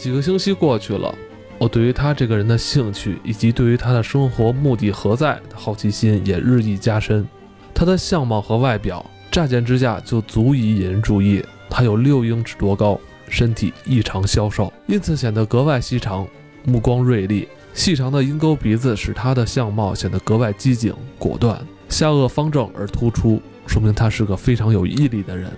几个星期过去了，我对于他这个人的兴趣以及对于他的生活目的何在的好奇心也日益加深。他的相貌和外表，乍见之下就足以引人注意。他有六英尺多高，身体异常消瘦，因此显得格外细长，目光锐利。细长的鹰钩鼻子使他的相貌显得格外机警果断，下颚方正而突出，说明他是个非常有毅力的人。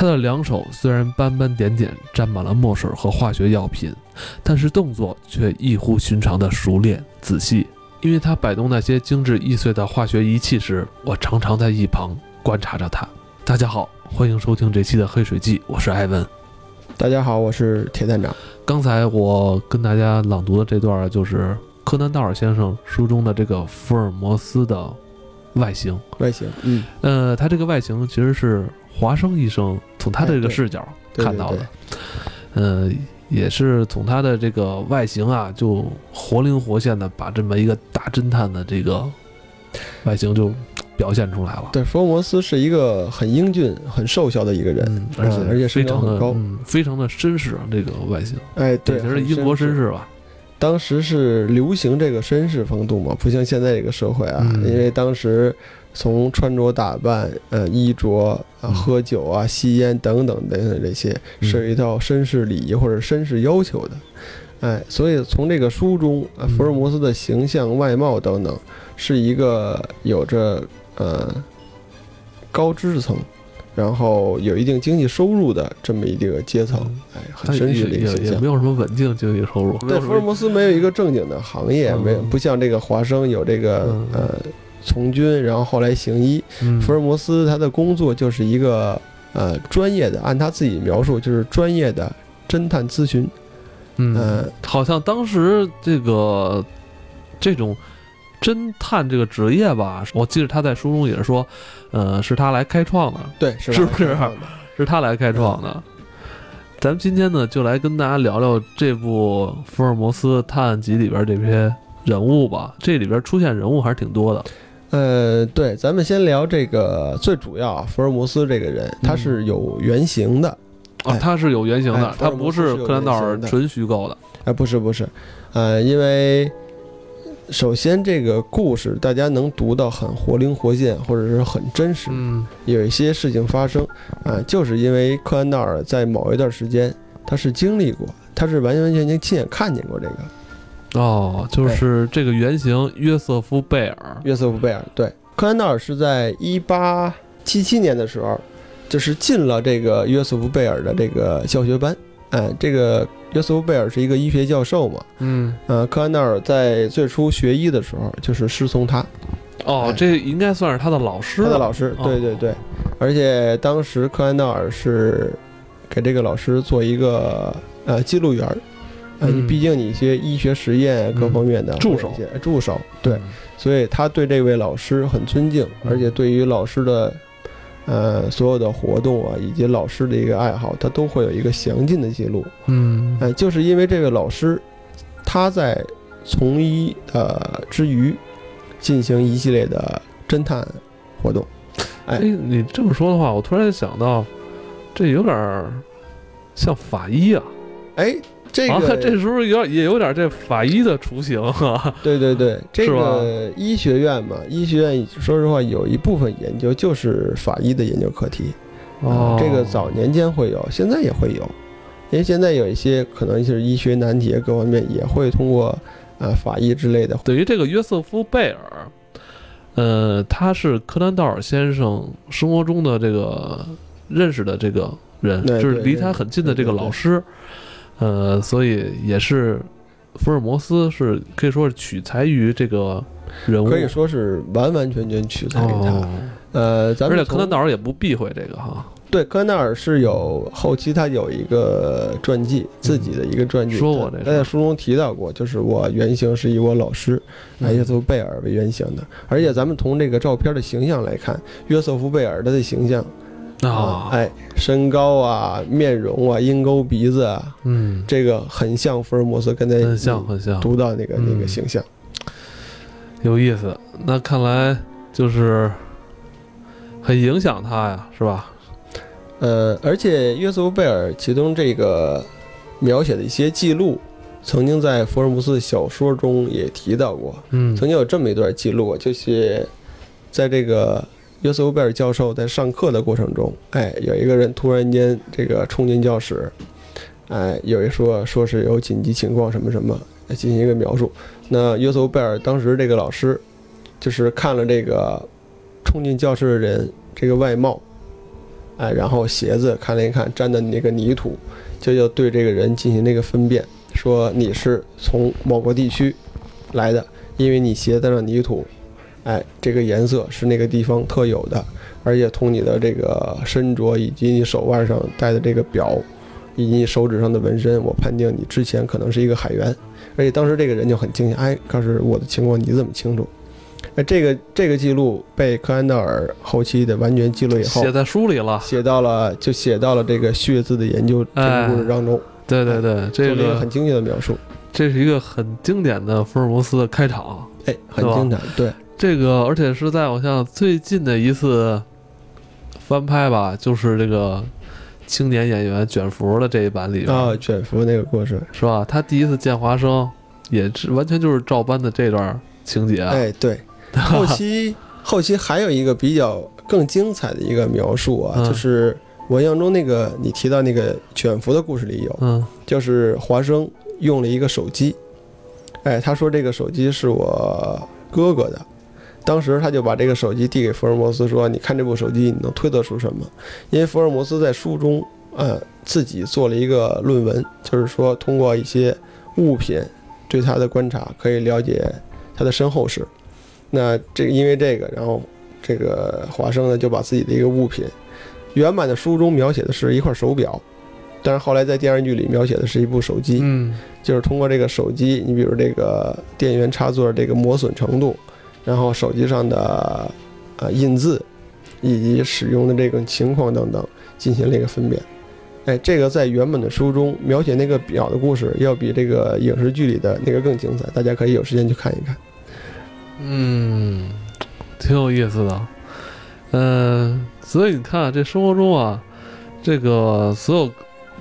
他的两手虽然斑斑点点，沾满了墨水和化学药品，但是动作却异乎寻常的熟练仔细。因为他摆动那些精致易碎的化学仪器时，我常常在一旁观察着他。大家好，欢迎收听这期的《黑水记》，我是艾文。大家好，我是铁探长。刚才我跟大家朗读的这段，就是柯南道尔先生书中的这个福尔摩斯的外形。外形，嗯，呃，他这个外形其实是华生医生从他的这个视角看到的，嗯。也是从他的这个外形啊，就活灵活现的把这么一个大侦探的这个外形就表现出来了。对，福尔摩斯是一个很英俊、很瘦小的一个人，而且而且非常的高，非常的绅士这个外形。哎，对，是英国绅士吧？当时是流行这个绅士风度嘛，不像现在这个社会啊，因为当时。从穿着打扮、呃衣着啊、喝酒啊、吸烟等等等等这些，是有一套绅士礼仪或者绅士要求的，哎，所以从这个书中，福尔摩斯的形象、外貌等等，是一个有着呃高知识层，然后有一定经济收入的这么一个阶层，哎，很绅士的一个形象。也没有什么稳定经济收入。对，福尔摩斯没有一个正经的行业，没有不像这个华生有这个呃。从军，然后后来行医。福尔摩斯他的工作就是一个呃专业的，按他自己描述就是专业的侦探咨询。嗯，好像当时这个这种侦探这个职业吧，我记得他在书中也是说，呃，是他来开创的。对，是不是？是他来开创的。咱们今天呢，就来跟大家聊聊这部《福尔摩斯探案集》里边这些人物吧。这里边出现人物还是挺多的。呃，对，咱们先聊这个最主要啊，福尔摩斯这个人他是有原型的啊，他是有原型的，他不是柯南道尔纯虚构的，哎，不是不是，呃，因为首先这个故事大家能读到很活灵活现，或者是很真实，嗯，有一些事情发生啊，就是因为柯南道尔在某一段时间他是经历过，他是完完全全亲眼看见过这个。哦，就是这个原型约瑟夫·贝尔。约瑟夫·贝尔，对，柯南道尔是在一八七七年的时候，就是进了这个约瑟夫·贝尔的这个教学班。哎，这个约瑟夫·贝尔是一个医学教授嘛。嗯。呃，柯南道尔在最初学医的时候，就是师从他。哦，这应该算是他的老师。他的老师，对对对。而且当时柯南道尔是给这个老师做一个呃记录员。啊，你毕竟你一些医学实验各方面的助手，助手对，所以他对这位老师很尊敬，而且对于老师的，呃，所有的活动啊，以及老师的一个爱好，他都会有一个详尽的记录。嗯，哎，就是因为这位老师，他在从医呃之余，进行一系列的侦探活动。哎，你这么说的话，我突然想到，这有点像法医啊。哎。这个 这时候有也有点这法医的雏形啊。对对对，这个医学院嘛，医学院说实话有一部分研究就是法医的研究课题。哦，这个早年间会有，现在也会有，因为现在有一些可能就是医学难题各方面也会通过啊法医之类的。等于这个约瑟夫·贝尔，呃，他是柯南道尔先生生活中的这个认识的这个人，就是离他很近的这个老师。呃，所以也是，福尔摩斯是可以说是取材于这个人物，可以说是完完全全取材于他。呃，咱们而且柯南道尔也不避讳这个哈。对，柯南道尔是有后期他有一个传记，自己的一个传记，说过这，他在书中提到过，就是我原型是以我老师约瑟夫贝尔为原型的。而且咱们从这个照片的形象来看，约瑟夫贝尔他的形象。啊，哎，身高啊，面容啊，鹰钩鼻子啊，嗯，这个很像福尔摩斯，跟他很像很像，读到那个那个形象，有意思。那看来就是很影响他呀，是吧？呃，而且约瑟夫贝尔其中这个描写的一些记录，曾经在福尔摩斯的小说中也提到过。嗯曾经有这么一段记录，就是在这个约瑟夫贝尔教授在上课的过程中，哎，有一个人突然间这个冲进教室，哎，有一说说是有紧急情况什么什么，来进行一个描述。那约瑟夫贝尔当时这个老师就是看了这个冲进教室的人这个外貌，哎，然后鞋子看了一看沾的那个泥土，就要对这个人进行那个分辨，说你是从某个地区来的，因为你鞋子上泥土，哎，这个颜色是那个地方特有的，而且从你的这个身着以及你手腕上戴的这个表，以及你手指上的纹身，我判定你之前可能是一个海员。而且当时这个人就很惊讶，哎，可是我的情况你怎么清楚？哎，这个这个记录被柯南道尔后期的完全记录以后写，在书里了。写到了就写到了这个血字的研究这个故事当中，对对对，这个做了一个很精确的描述。这是一个很经典的福尔摩斯的开场。哎，很经典，对，这个而且是在我像最近的一次翻拍吧，就是这个青年演员卷福的这一版里边，啊，卷福那个故事，是吧？他第一次见华生，也是完全就是照搬的这段情节。哎，对，后期后期还有一个比较更精彩的一个描述啊，嗯就是我印象中那个你提到那个卷福的故事里有，嗯就是华生用了一个手机，哎，他说这个手机是我哥哥的。当时他就把这个手机递给福尔摩斯，说：“你看这部手机，你能推测出什么？”因为福尔摩斯在书中，呃，自己做了一个论文，就是说通过一些物品对他的观察，可以了解他的身后事。那这个因为这个，然后这个华生呢就把自己的一个物品，原版的书中描写的是一块手表，但是后来在电视剧里描写的是一部手机。嗯就是通过这个手机，你比如这个电源插座这个磨损程度，然后手机上的呃印字，以及使用的这个情况等等，进行了一个分辨。哎，这个在原本的书中描写那个表的故事，要比这个影视剧里的那个更精彩，大家可以有时间去看一看。嗯，挺有意思的。嗯、所以你看，这生活中啊，这个所有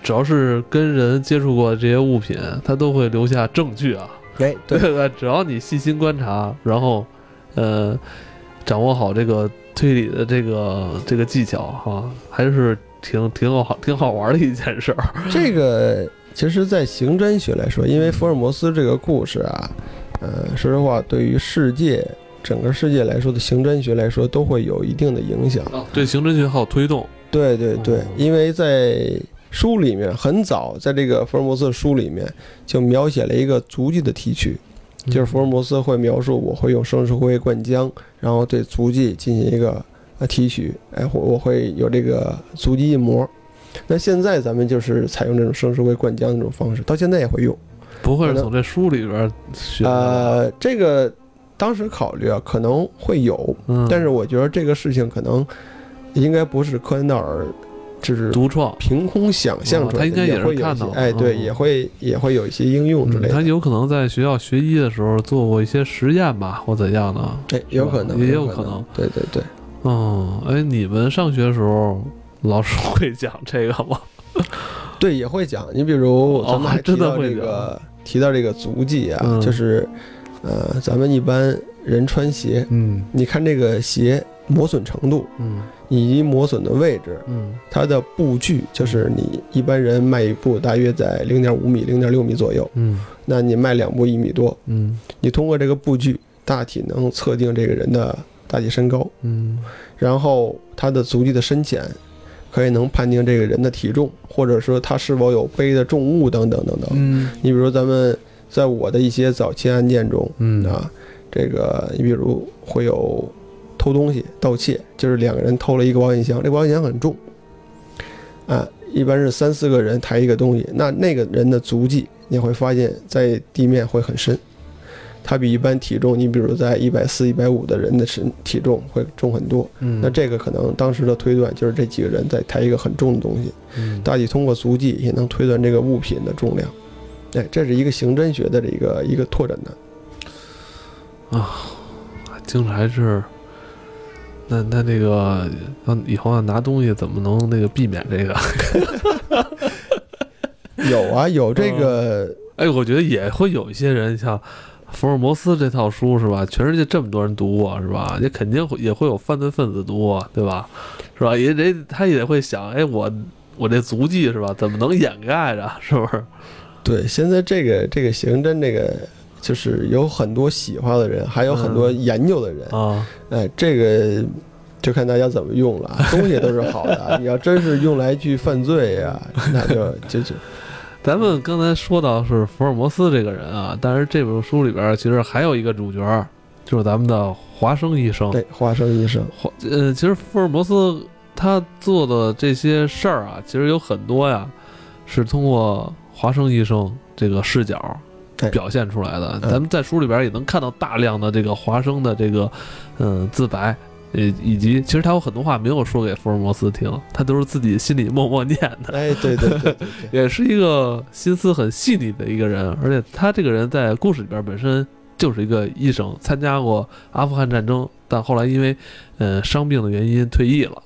只要是跟人接触过的这些物品，它都会留下证据啊。哎，对 对，只要你细心观察，然后，呃，掌握好这个推理的这个这个技巧哈、还是挺挺好挺好玩的一件事儿。这个其实，在刑侦学来说，因为福尔摩斯这个故事啊，呃，说实话，对于世界整个世界来说的刑侦学来说，都会有一定的影响。对刑侦学好推动。对对对哦，因为在书里面很早，在这个福尔摩斯的书里面就描写了一个足迹的提取，就是福尔摩斯会描述我会用生石灰灌浆，然后对足迹进行一个呃提取，哎，我我会有这个足迹印模。那现在咱们就是采用这种生石灰灌浆这种方式，到现在也会用。不会是从这书里边学的？呃，这个当时考虑啊，可能会有，嗯，但是我觉得这个事情可能应该不是柯南道尔，就是独创。凭空想象出来，哦他应该也是看到的哎，对，嗯。也会也会有一些应用之类嗯他，有可能在学校学医的时候做过一些实验吧，或怎样的。哎，有可能，也有有可能，对对对，嗯，哎，你们上学的时候，老师 会讲这个吗？对也会讲。你比如哦咱们还提到这个提到这个足迹啊，嗯。就是呃，咱们一般人穿鞋，嗯。你看这个鞋磨损程度嗯以及磨损的位置，嗯它的步距就是你一般人迈一步大约在零点五米、零点六米左右，嗯那你迈两步一米多，嗯你通过这个步距大体能测定这个人的大体身高，嗯然后他的足迹的深浅，可以能判定这个人的体重，或者说他是否有背的重物等等等等。嗯你比如咱们在我的一些早期案件中嗯啊，这个你比如会有偷东西、盗窃，就是两个人偷了一个保险箱，这保险箱很重，啊，一般是三四个人抬一个东西，那那个人的足迹你会发现在地面会很深。他比一般体重，你比如在一百四、一百五的人的身体重会重很多。嗯，那这个可能当时的推断就是这几个人在抬一个很重的东西，嗯大体通过足迹也能推断这个物品的重量。哎，这是一个刑侦学的这个一个拓展的。听着还是。那那那个，要以后要拿东西怎么能那个避免这个？有啊，有这个，哎，我觉得也会有一些人像福尔摩斯这套书是吧？全世界这么多人读过是吧？也肯定会也会有犯罪分子读过对吧？是吧？也得他也会想，哎，我我这足迹是吧？怎么能掩盖着？是不是？对，现在这个这个刑侦这个就是有很多喜欢的人，还有很多研究的人啊。哎，这个就看大家怎么用了。东西都是好的，你要真是用来去犯罪呀，那就就就。咱们刚才说到是福尔摩斯这个人啊，但是这本书里边其实还有一个主角，就是咱们的华生医生。对，华生医生。华呃，其实福尔摩斯他做的这些事儿啊，其实有很多呀，是通过。华生医生这个视角表现出来的，咱们在书里边也能看到大量的这个华生的这个嗯自白，呃，以及其实他有很多话没有说给福尔摩斯听，他都是自己心里默默念的。哎，对对对，也是一个心思很细腻的一个人，而且他这个人在故事里边本身就是一个医生，参加过阿富汗战争，但后来因为呃伤病的原因退役了。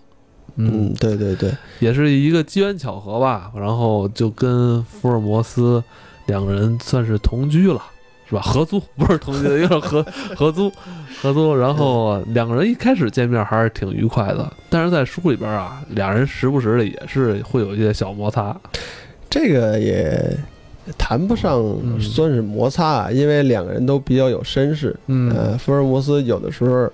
嗯，对对对，也是一个机缘巧合吧，然后就跟福尔摩斯两个人算是同居了，是吧？合租不是同居，有点合合租，合租。然后两个人一开始见面还是挺愉快的，但是在书里边啊，俩人时不时的也是会有一些小摩擦。这个也谈不上算是摩擦啊，因为两个人都比较有绅士。嗯，福尔摩斯有的时候。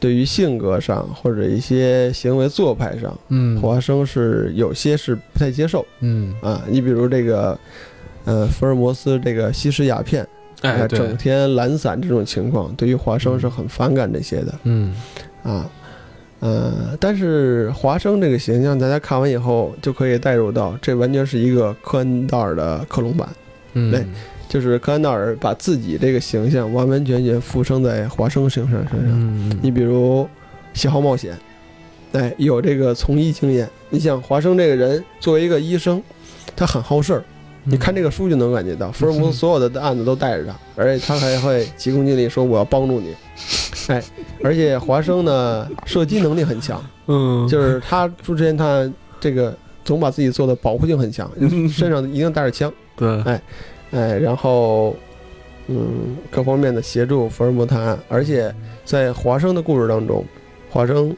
对于性格上或者一些行为做派上，嗯，华生是有些是不太接受，嗯啊，你比如这个，呃，福尔摩斯这个吸食鸦片，哎，整天懒散这种情况，对于华生是很反感这些的，嗯啊，呃，但是华生这个形象，大家看完以后就可以带入到，这完全是一个科恩道尔的克隆版，嗯。就是科恩道尔把自己这个形象完完全全附身在华生身上身上。嗯你比如喜好冒险，哎，有这个从医经验。你想华生这个人作为一个医生，他很好事儿。你看这个书就能感觉到，福尔摩斯所有的案子都带着他，而且他还会急功近利说我要帮助你。哎，而且华生呢射击能力很强，嗯，就是他出之前他这个总把自己做的保护性很强，身上一定带着枪。对，哎。哎，然后，嗯，各方面的协助福尔摩斯探案，而且在华生的故事当中，华生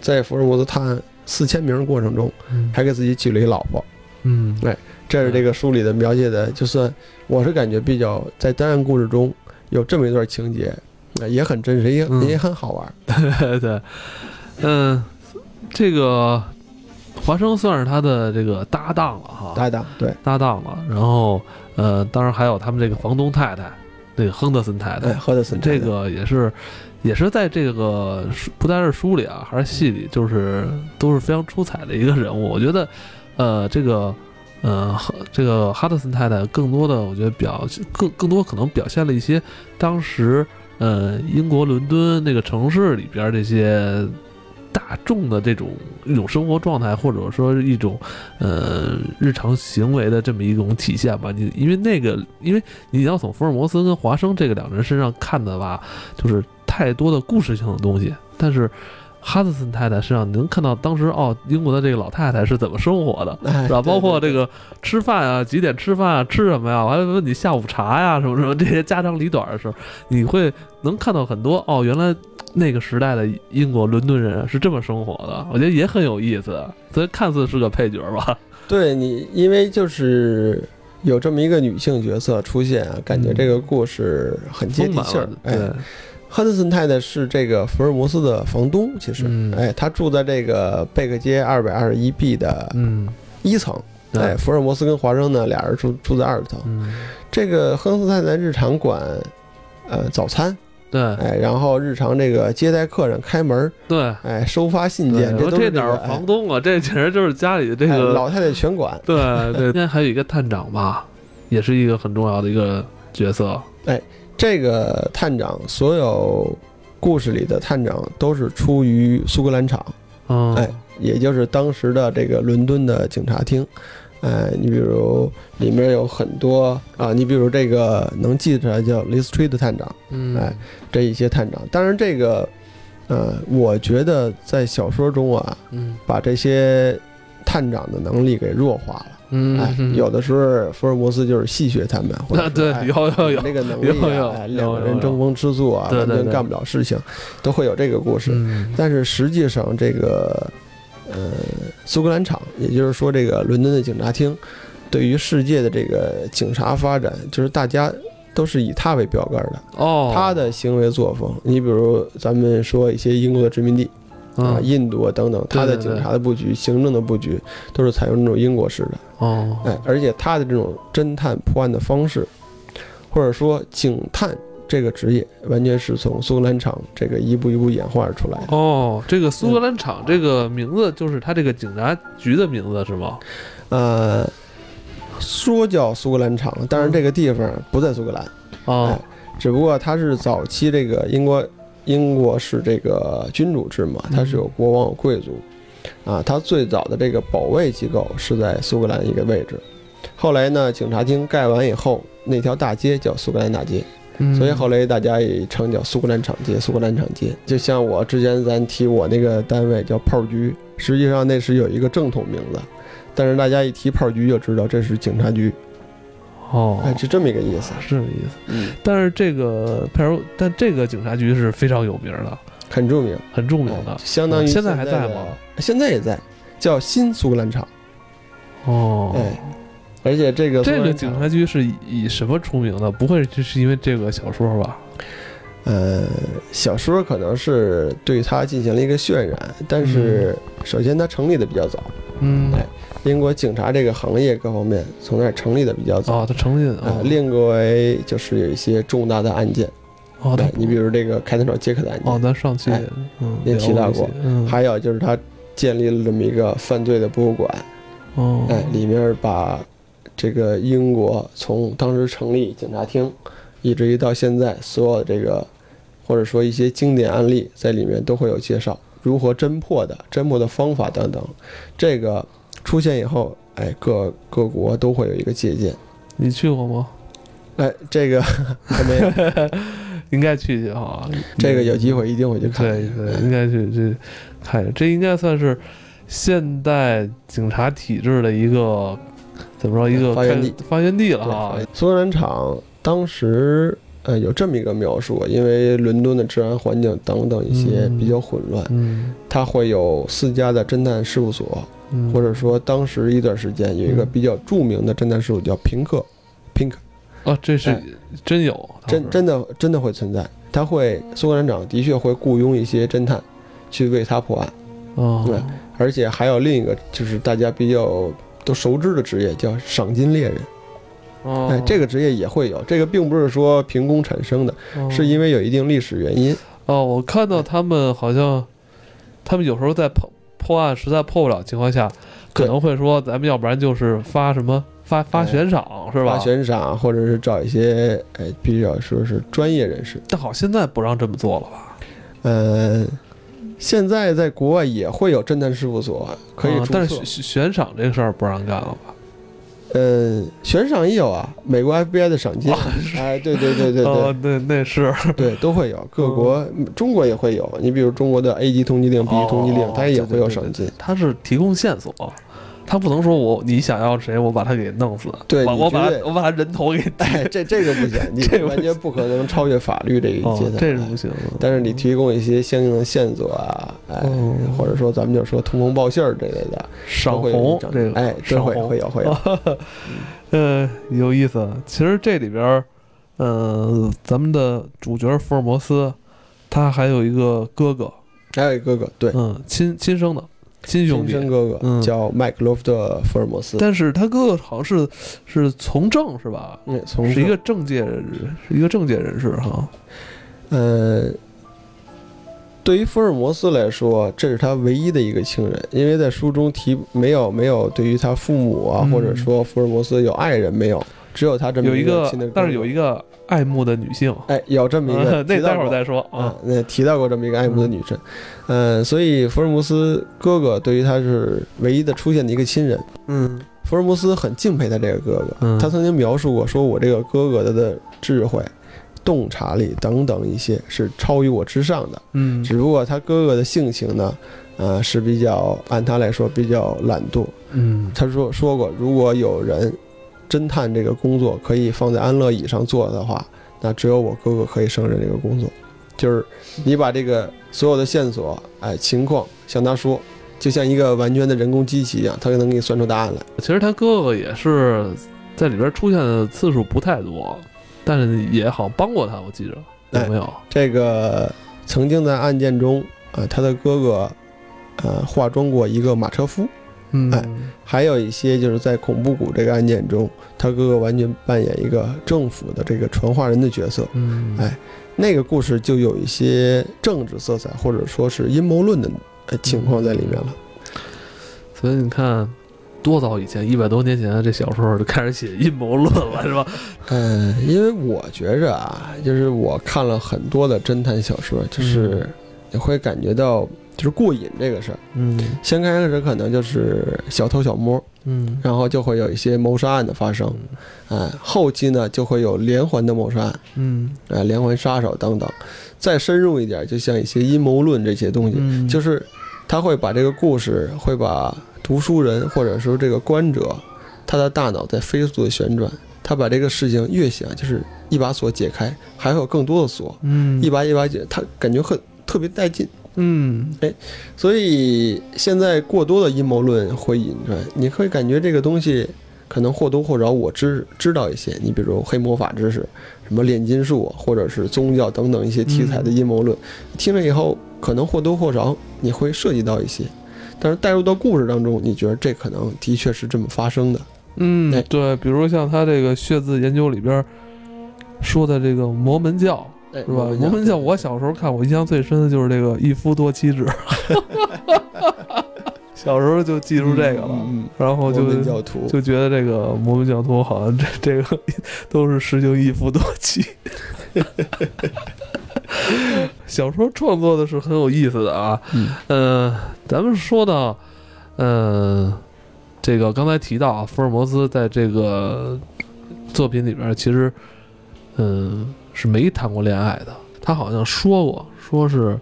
在福尔摩斯探案四千名过程中，还给自己娶了一老婆。嗯，哎，这是这个书里的描写的，就算我是感觉比较在单案故事中有这么一段情节，也很真实，也也很好玩。对对，嗯，这个。华生算是他的这个搭档了哈，搭档对搭档了。然后呃，当然还有他们这个房东太太，那个亨德森太太，亨德森这个也是也是在这个不单是书里啊，还是戏里，就是都是非常出彩的一个人物。我觉得呃，这个呃，这个哈德森太太更多的，我觉得表更更多可能表现了一些当时呃英国伦敦那个城市里边这些。大众的这种一种生活状态，或者说一种呃日常行为的这么一种体现吧。你因为那个，因为你要从福尔摩斯跟华生这个两个人身上看的吧，就是太多的故事性的东西。但是哈德森太太身上你能看到当时哦，英国的这个老太太是怎么生活的，是吧？包括这个吃饭啊，几点吃饭啊，吃什么呀？我还问你下午茶呀，什么什么这些家长里短的时候，你会能看到很多哦，原来。那个时代的英国伦敦人是这么生活的，我觉得也很有意思。所以看似是个配角吧。对你，因为就是有这么一个女性角色出现啊，感觉这个故事很接地气儿。对，赫德森太太是这个福尔摩斯的房东，其实，哎，他住在这个贝克街二百二十一 B 的一层。哎，福尔摩斯跟华生呢，俩人住住在二层。这个赫德森太太日常管呃早餐。对，哎，然后日常这个接待客人、开门，对，哎，收发信件，这都是哪儿房东啊？这简直就是家里的这个老太太全管。对对，今天还有一个探长吧，也是一个很重要的一个角色。哎，这个探长，所有故事里的探长都是出于苏格兰场，哎，也就是当时的这个伦敦的警察厅。哎，你比如里面有很多啊，你比如这个能记出来叫 l i s t r e e 的探长，嗯，哎，这一些探长，当然这个，呃，我觉得在小说中啊，嗯，把这些探长的能力给弱化了。嗯，哎，有的时候福尔摩斯就是戏谑他们，或者啊，对，哎有有有，那个能力有两个人争风吃醋啊，完全干不了事情，都会有这个故事。嗯。但是实际上，这个呃，苏格兰场，也就是说这个伦敦的警察厅，对于世界的这个警察发展，就是大家都是以他为标杆的。哦，他的行为作风，你比如咱们说一些英国的殖民地啊、嗯印度啊等等，他的警察的布局、行政的布局都是采用这种英国式的。哦，哎，而且他的这种侦探破案的方式，或者说警探这个职业，完全是从苏格兰场这个一步一步演化而出来的。哦，这个苏格兰场这个名字就是他这个警察局的名字是吗？呃，说叫苏格兰场，但是这个地方不在苏格兰，哦哎，只不过它是早期这个英国英国是这个君主制嘛，它是有国王有贵族，啊，它最早的这个保卫机构是在苏格兰一个位置，后来呢，警察厅盖完以后，那条大街叫苏格兰大街，嗯。所以后来大家也称叫苏格兰场街，苏格兰场街。就像我之前咱提我那个单位叫炮局，实际上那是有一个正统名字，但是大家一提炮局就知道这是警察局，哦，哎，是这么一个意思。是这个意思。嗯，但是这个派出，但这个警察局是非常有名的，很著名，很著名哎的。相当于现在还的在吗？现在也在，叫新苏格兰场。哦，哎，而且这个这个警察局是以以什么出名的？不会就是因为这个小说吧？呃，小说可能是对它进行了一个渲染，但是首先它成立的比较早，嗯，哎英国警察这个行业各方面从那儿成立的比较早。啊，它成立的呃哦，另个为就是有一些重大的案件，哦，他对你比如这个开膛手杰克的案件，哦，咱上期哎嗯也提到过。还有就是他建立了这么一个犯罪的博物馆，哦，哎，里面把这个英国从当时成立警察厅，以至于到现在所有的这个，或者说一些经典案例在里面都会有介绍，如何侦破的、侦破的方法等等。这个出现以后，哎，各各国都会有一个借鉴。你去过吗？哎，这个 还没有，应该去去哈，这个有机会一定会去看。对对，应该去去看一下。这应该算是现代警察体制的一个怎么说一个发源地发源地了对哈。苏格兰场当时呃有这么一个描述，因为伦敦的治安环境等等一些嗯比较混乱，嗯它会有四家的侦探事务所，嗯，或者说当时一段时间有一个嗯。比较著名的侦探事务叫平克，Pink，哦，这是哎。真有，真真的真的会存在，他会苏格兰长的确会雇佣一些侦探去为他破案，哦，对而且还有另一个就是大家比较都熟知的职业叫赏金猎人，哦，哎，这个职业也会有，这个并不是说凭空产生的，哦。是因为有一定历史原因。哦，我看到他们好像，他们有时候在破破案实在破不了情况下，可能会说咱们要不然就是发什么发发哎悬赏是吧发？悬赏，或者是找一些哎比较说是专业人士。但好，现在不让这么做了吧？嗯，现在在国外也会有侦探事务所可以但是悬悬赏这个事儿不让干了吧？嗯，悬赏也有啊，美国 FBI 的赏金，哎，对对对对哦对，对，那是。对都会有，各国中国也会有，你比如中国的 A 级通缉令、B 级通缉令哦，它也会有赏金。它是提供线索，他不能说我你想要谁，我把他给弄死，对我我把我把他人头给 哎，这这个不行，你这不完全不可能超越法律这一哦阶，段。这是不行的。但是你提供一些相应的线索啊，哎，哦或者说咱们就说通风报信儿之类的，赏红这个，哎，都会有会有。呃，有意思。其实这里边嗯，呃，咱们的主角福尔摩斯，他还有一个哥哥，还有一哥哥，对，嗯，亲亲生的亲兄弟，亲生哥哥嗯。叫麦克罗夫特·福尔摩斯，但是他哥哥好像是是从政是吧？嗯，从是一个政界一个政界人士哈。呃，对于福尔摩斯来说，这是他唯一的一个亲人，因为在书中提没有没有对于他父母啊，嗯。或者说福尔摩斯有爱人没有，只有他这么有一个个亲的哥哥，但是有一个爱慕的女性，哎，有这么一个呃，那待会儿再说。啊啊。，那提到过这么一个爱慕的女神，嗯、所以福尔摩斯哥哥对于他是唯一的出现的一个亲人。嗯。福尔摩斯很敬佩他这个哥哥，嗯。他曾经描述过，说我这个哥哥他的智慧、洞察力等等一些是超于我之上的，嗯。只不过他哥哥的性情呢，呃，是比较按他来说比较懒惰。嗯。他说说过，如果有人侦探这个工作可以放在安乐椅上做的话，那只有我哥哥可以胜任这个工作。就是你把这个所有的线索，哎，情况向他说，就像一个完全的人工机器一样，他就能给你算出答案来。其实他哥哥也是在里边出现的次数不太多，但是也好像帮过他，我记着有没有？这个曾经在案件中，呃，他的哥哥，呃，化妆过一个马车夫。嗯哎还有一些就是在恐怖谷这个案件中，他哥哥完全扮演一个政府的这个传话人的角色。嗯哎那个故事就有一些政治色彩，或者说是阴谋论的呃情况在里面了。所以你看，多早以前，一百多年前，这小说就开始写阴谋论了，是吧？嗯，因为我觉着啊，就是我看了很多的侦探小说，就是你会感觉到就是过瘾这个事儿。嗯。先开始可能就是小偷小摸，嗯。然后就会有一些谋杀案的发生，哎，后期呢就会有连环的谋杀案，嗯。哎，连环杀手等等。再深入一点，就像一些阴谋论这些东西，嗯，就是他会把这个故事，会把读书人或者说这个观者，他的大脑在飞速的旋转，他把这个事情越想，就是一把锁解开，还会有更多的锁，嗯。一把一把解，他感觉很特别带劲。嗯哎所以现在过多的阴谋论会引出来，你会感觉这个东西可能或多或少我知知道一些。你比如黑魔法知识，什么炼金术，或者是宗教等等一些题材的阴谋论，听了以后可能或多或少你会涉及到一些，但是带入到故事当中，你觉得这可能的确是这么发生的。哎，嗯对，比如像他这个血字研究里边说的这个摩门教。哎，是吧？摩门教，我小时候看，我印象最深的就是这个一夫多妻制，小时候就记住这个了，嗯，然后就就觉得这个摩门教徒好像这这个 都是实行一夫多妻。小说创作的是很有意思的啊，嗯呃，咱们说到，呃，这个刚才提到啊，福尔摩斯在这个作品里边，其实，嗯、是没谈过恋爱的。他好像说过，说是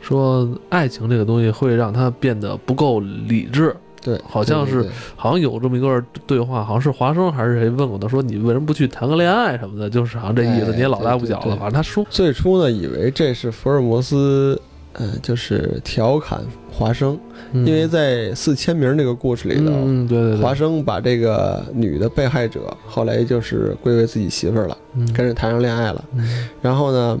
说爱情这个东西会让他变得不够理智，对，好像是好像有这么一段对话，好像是华生还是谁问过他，说你为什么不去谈个恋爱什么的，就是好像这意思，哎你也老大不小了，反正他说，最初呢，以为这是福尔摩斯，呃，就是调侃华生，嗯。因为在四千名这个故事里头，嗯，嗯对对对，华生把这个女的被害者后来就是归为自己媳妇儿了，嗯。跟着谈上恋爱了。嗯。然后呢，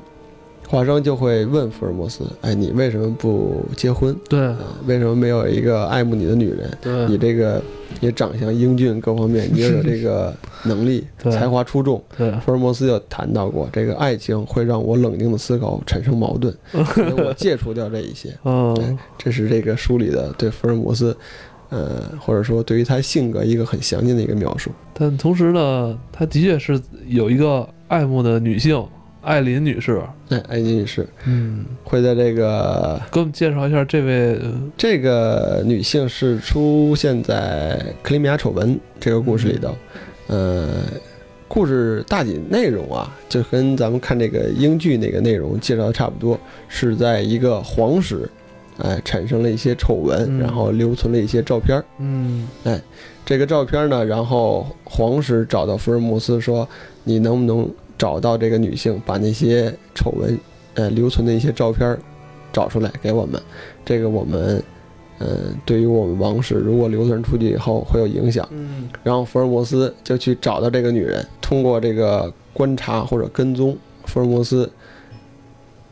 华生就会问福尔摩斯：“哎，你为什么不结婚？对啊，为什么没有一个爱慕你的女人？对你这个也长相英俊，各方面 你又有这个能力，才华出众。”对，福尔摩斯就谈到过，这个爱情会让我冷静的思考产生矛盾，所以我戒除掉这一些。嗯这是这个书里的对福尔摩斯，呃，或者说对于他性格一个很详尽的一个描述。但同时呢，他的确是有一个爱慕的女性艾琳女士，哎，艾琳女士嗯，会在这个给我们介绍一下这位，呃这个女性是出现在克里米亚丑闻这个故事里头，呃，故事大体内容啊，就跟咱们看这个英剧那个内容介绍的差不多，是在一个皇室，哎，产生了一些丑闻，嗯。然后留存了一些照片儿。嗯。这个照片呢，然后皇室找到福尔摩斯说：“你能不能找到这个女性，把那些丑闻，呃，留存的一些照片找出来给我们？这个我们，嗯、对于我们王室如果流传出去以后会有影响。”嗯然后福尔摩斯就去找到这个女人，通过这个观察或者跟踪，福尔摩斯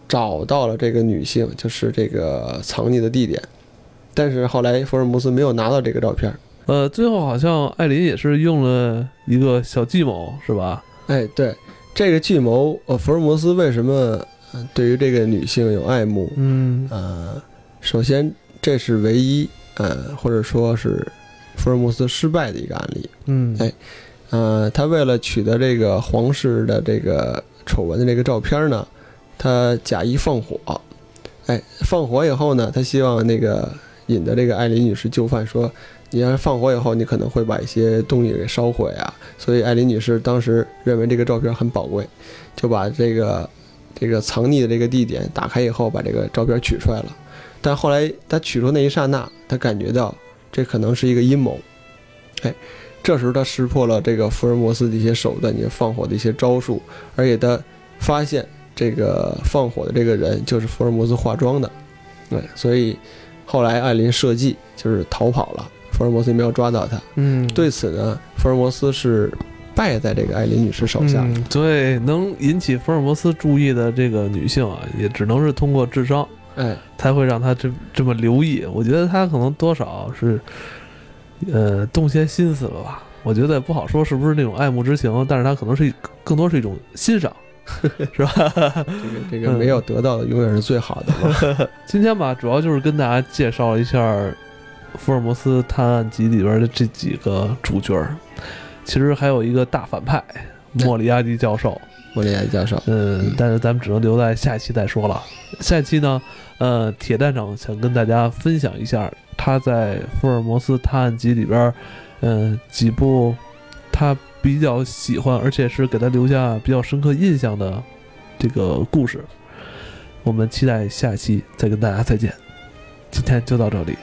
找到了这个女性，就是这个藏匿的地点。但是后来福尔摩斯没有拿到这个照片。呃，最后好像艾琳也是用了一个小计谋，是吧？哎，对，这个计谋，呃，福尔摩斯为什么呃对于这个女性有爱慕？嗯呃，首先这是唯一，呃，或者说是福尔摩斯失败的一个案例。嗯哎呃，他为了取得这个皇室的这个丑闻的这个照片呢，他假意放火。哎，放火以后呢，他希望那个引得这个艾琳女士就范说，你要是放火以后，你可能会把一些东西给烧毁啊。所以艾琳女士当时认为这个照片很宝贵，就把这个这个藏匿的这个地点，打开以后把这个照片取出来了。但后来他取出那一刹那，他感觉到这可能是一个阴谋。哎，这时候他识破了这个福尔摩斯的一些手段，一些放火的一些招数，而且他发现这个放火的这个人就是福尔摩斯化妆的。对，所以后来艾琳设计就是逃跑了，福尔摩斯没有抓到他。嗯，对此呢，福尔摩斯是败在这个艾琳女士手下。嗯，对，能引起福尔摩斯注意的这个女性啊，也只能是通过智商，哎，才会让他这这么留意。我觉得他可能多少是，呃，动些心思了吧。我觉得不好说是不是那种爱慕之情，但是他可能是更多是一种欣赏，是吧？这个这个没有得到的永远是最好的。今天吧，主要就是跟大家介绍一下《福尔摩斯探案集》里边的这几个主角儿。其实还有一个大反派莫里亚蒂教授，莫里亚蒂教授，嗯，但是咱们只能留在下一期再说了。下一期呢，呃，铁蛋长想跟大家分享一下他在《福尔摩斯探案集》里边，嗯，几部他比较喜欢，而且是给他留下比较深刻印象的这个故事。我们期待下期再跟大家再见，今天就到这里。